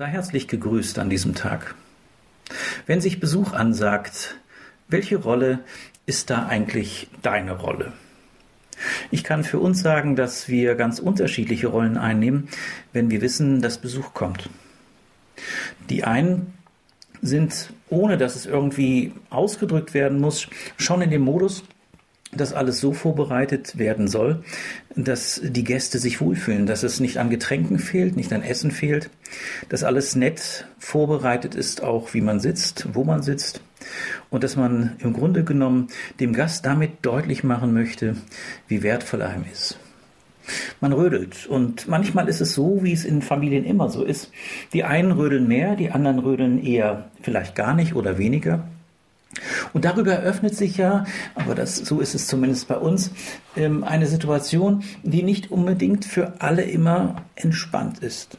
Sei herzlich gegrüßt an diesem Tag. Wenn sich Besuch ansagt, welche Rolle ist da eigentlich deine Rolle? Ich kann für uns sagen, dass wir ganz unterschiedliche Rollen einnehmen, wenn wir wissen, dass Besuch kommt. Die einen sind, ohne dass es irgendwie ausgedrückt werden muss, schon in dem Modus, dass alles so vorbereitet werden soll, dass die Gäste sich wohlfühlen, dass es nicht an Getränken fehlt, nicht an Essen fehlt, dass alles nett vorbereitet ist, auch wie man sitzt, wo man sitzt und dass man im Grunde genommen dem Gast damit deutlich machen möchte, wie wertvoll er ihm ist. Man rödelt und manchmal ist es so, wie es in Familien immer so ist. Die einen rödeln mehr, die anderen rödeln eher vielleicht gar nicht oder weniger. Und darüber eröffnet sich ja, aber das, so ist es zumindest bei uns, ähm, eine Situation, die nicht unbedingt für alle immer entspannt ist.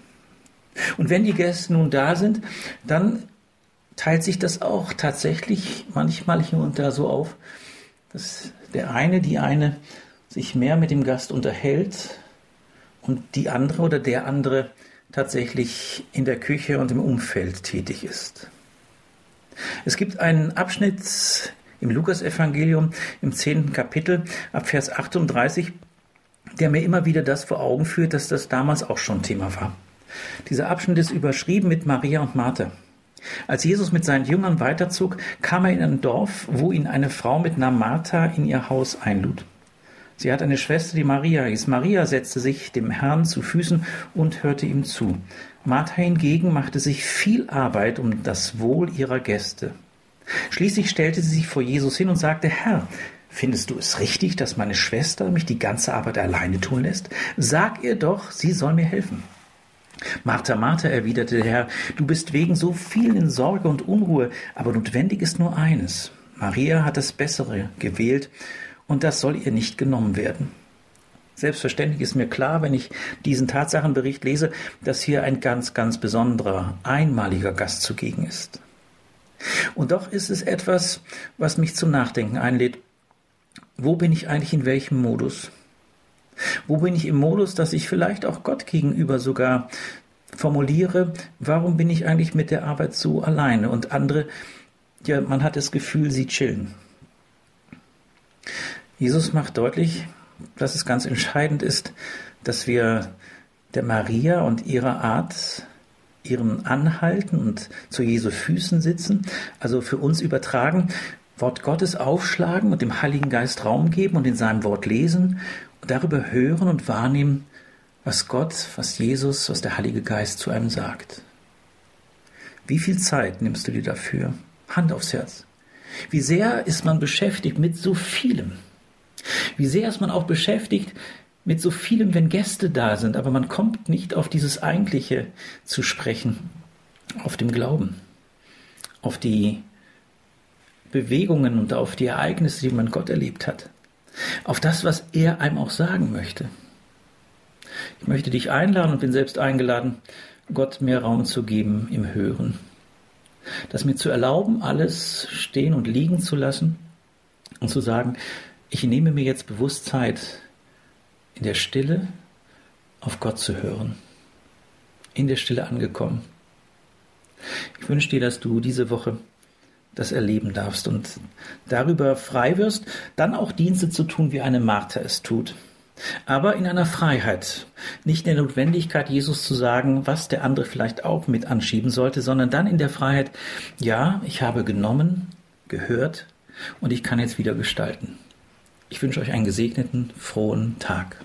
Und wenn die Gäste nun da sind, dann teilt sich das auch tatsächlich manchmal hier und da so auf, dass der eine, die eine sich mehr mit dem Gast unterhält und die andere oder der andere tatsächlich in der Küche und im Umfeld tätig ist. Es gibt einen Abschnitt im Lukasevangelium im zehnten Kapitel ab Vers 38, der mir immer wieder das vor Augen führt, dass das damals auch schon Thema war. Dieser Abschnitt ist überschrieben mit Maria und Martha. Als Jesus mit seinen Jüngern weiterzog, kam er in ein Dorf, wo ihn eine Frau mit Namen Martha in ihr Haus einlud. Sie hat eine Schwester, die Maria hieß. Maria setzte sich dem Herrn zu Füßen und hörte ihm zu. Martha hingegen machte sich viel Arbeit um das Wohl ihrer Gäste. Schließlich stellte sie sich vor Jesus hin und sagte, Herr, findest du es richtig, dass meine Schwester mich die ganze Arbeit alleine tun lässt? Sag ihr doch, sie soll mir helfen. Martha, Martha, erwiderte der Herr, du bist wegen so vielen in Sorge und Unruhe, aber notwendig ist nur eines. Maria hat das Bessere gewählt, und das soll ihr nicht genommen werden. Selbstverständlich ist mir klar, wenn ich diesen Tatsachenbericht lese, dass hier ein ganz, ganz besonderer, einmaliger Gast zugegen ist. Und doch ist es etwas, was mich zum Nachdenken einlädt. Wo bin ich eigentlich in welchem Modus? Wo bin ich im Modus, dass ich vielleicht auch Gott gegenüber sogar formuliere, warum bin ich eigentlich mit der Arbeit so alleine und andere, ja, man hat das Gefühl, sie chillen. Jesus macht deutlich, dass es ganz entscheidend ist, dass wir der Maria und ihrer Art, ihrem Anhalten und zu Jesu Füßen sitzen, also für uns übertragen, Wort Gottes aufschlagen und dem Heiligen Geist Raum geben und in seinem Wort lesen und darüber hören und wahrnehmen, was Gott, was Jesus, was der Heilige Geist zu einem sagt. Wie viel Zeit nimmst du dir dafür? Hand aufs Herz. Wie sehr ist man beschäftigt mit so vielem? Wie sehr ist man auch beschäftigt mit so vielem, wenn Gäste da sind, aber man kommt nicht auf dieses Eigentliche zu sprechen, auf dem Glauben, auf die Bewegungen und auf die Ereignisse, die man Gott erlebt hat, auf das, was er einem auch sagen möchte. Ich möchte dich einladen und bin selbst eingeladen, Gott mehr Raum zu geben im Hören. Das mir zu erlauben, alles stehen und liegen zu lassen und zu sagen, ich nehme mir jetzt bewusst Zeit, in der Stille auf Gott zu hören. In der Stille angekommen. Ich wünsche dir, dass du diese Woche das erleben darfst und darüber frei wirst, dann auch Dienste zu tun, wie eine Martha es tut. Aber in einer Freiheit, nicht in der Notwendigkeit, Jesus zu sagen, was der andere vielleicht auch mit anschieben sollte, sondern dann in der Freiheit, ja, ich habe genommen, gehört und ich kann jetzt wieder gestalten. Ich wünsche euch einen gesegneten, frohen Tag.